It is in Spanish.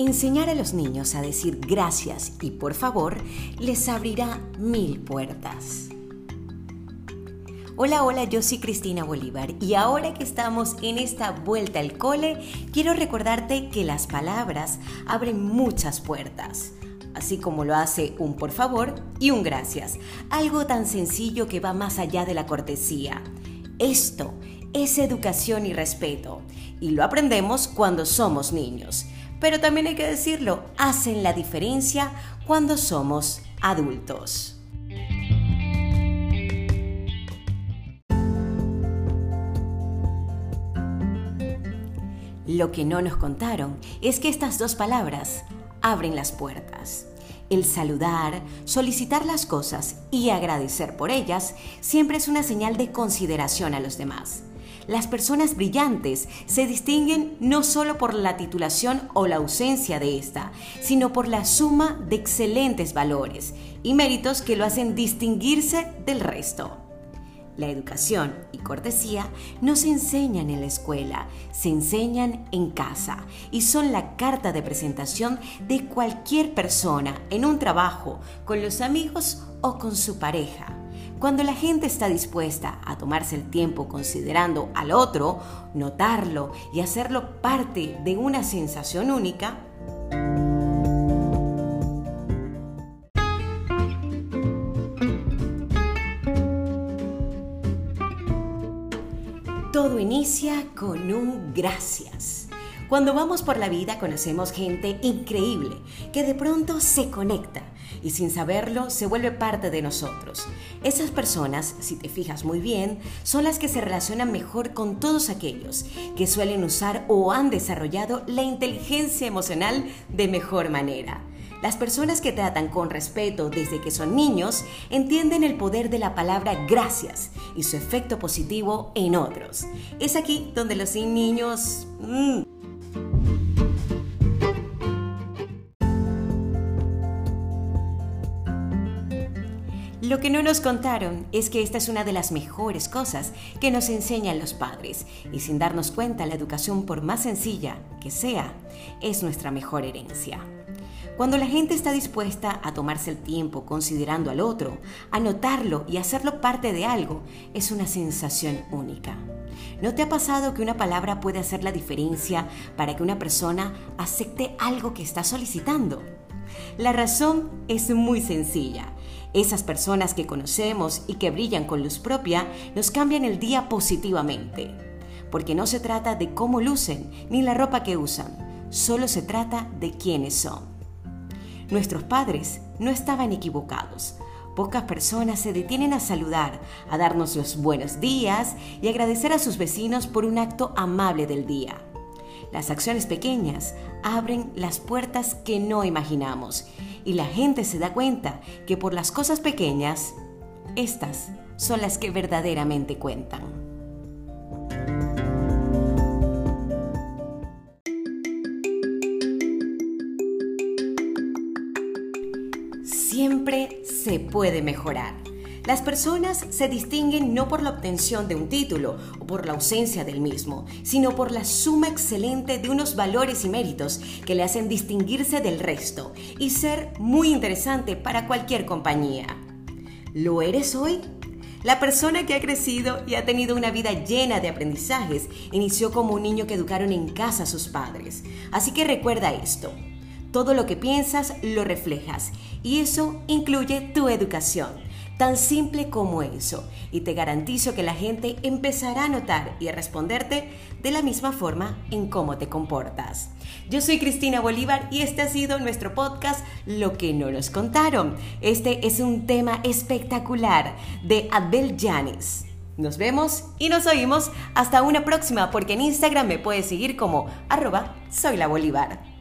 Enseñar a los niños a decir gracias y por favor les abrirá mil puertas. Hola, hola, yo soy Cristina Bolívar y ahora que estamos en esta vuelta al cole, quiero recordarte que las palabras abren muchas puertas, así como lo hace un por favor y un gracias, algo tan sencillo que va más allá de la cortesía. Esto es educación y respeto y lo aprendemos cuando somos niños pero también hay que decirlo, hacen la diferencia cuando somos adultos. Lo que no nos contaron es que estas dos palabras abren las puertas. El saludar, solicitar las cosas y agradecer por ellas siempre es una señal de consideración a los demás. Las personas brillantes se distinguen no solo por la titulación o la ausencia de esta, sino por la suma de excelentes valores y méritos que lo hacen distinguirse del resto. La educación y cortesía no se enseñan en la escuela, se enseñan en casa y son la carta de presentación de cualquier persona en un trabajo, con los amigos o con su pareja. Cuando la gente está dispuesta a tomarse el tiempo considerando al otro, notarlo y hacerlo parte de una sensación única, todo inicia con un gracias. Cuando vamos por la vida conocemos gente increíble que de pronto se conecta y sin saberlo se vuelve parte de nosotros. Esas personas, si te fijas muy bien, son las que se relacionan mejor con todos aquellos que suelen usar o han desarrollado la inteligencia emocional de mejor manera. Las personas que tratan con respeto desde que son niños entienden el poder de la palabra gracias y su efecto positivo en otros. Es aquí donde los niños... Mm, Lo que no nos contaron es que esta es una de las mejores cosas que nos enseñan los padres y sin darnos cuenta la educación por más sencilla que sea, es nuestra mejor herencia. Cuando la gente está dispuesta a tomarse el tiempo considerando al otro, a notarlo y hacerlo parte de algo, es una sensación única. ¿No te ha pasado que una palabra puede hacer la diferencia para que una persona acepte algo que está solicitando? La razón es muy sencilla esas personas que conocemos y que brillan con luz propia nos cambian el día positivamente. Porque no se trata de cómo lucen ni la ropa que usan, solo se trata de quiénes son. Nuestros padres no estaban equivocados. Pocas personas se detienen a saludar, a darnos los buenos días y agradecer a sus vecinos por un acto amable del día. Las acciones pequeñas abren las puertas que no imaginamos y la gente se da cuenta que por las cosas pequeñas, estas son las que verdaderamente cuentan. Siempre se puede mejorar. Las personas se distinguen no por la obtención de un título o por la ausencia del mismo, sino por la suma excelente de unos valores y méritos que le hacen distinguirse del resto y ser muy interesante para cualquier compañía. ¿Lo eres hoy? La persona que ha crecido y ha tenido una vida llena de aprendizajes inició como un niño que educaron en casa sus padres. Así que recuerda esto. Todo lo que piensas lo reflejas y eso incluye tu educación. Tan simple como eso. Y te garantizo que la gente empezará a notar y a responderte de la misma forma en cómo te comportas. Yo soy Cristina Bolívar y este ha sido nuestro podcast Lo que no nos contaron. Este es un tema espectacular de Abel Janis. Nos vemos y nos oímos hasta una próxima porque en Instagram me puedes seguir como arroba soy la Bolívar.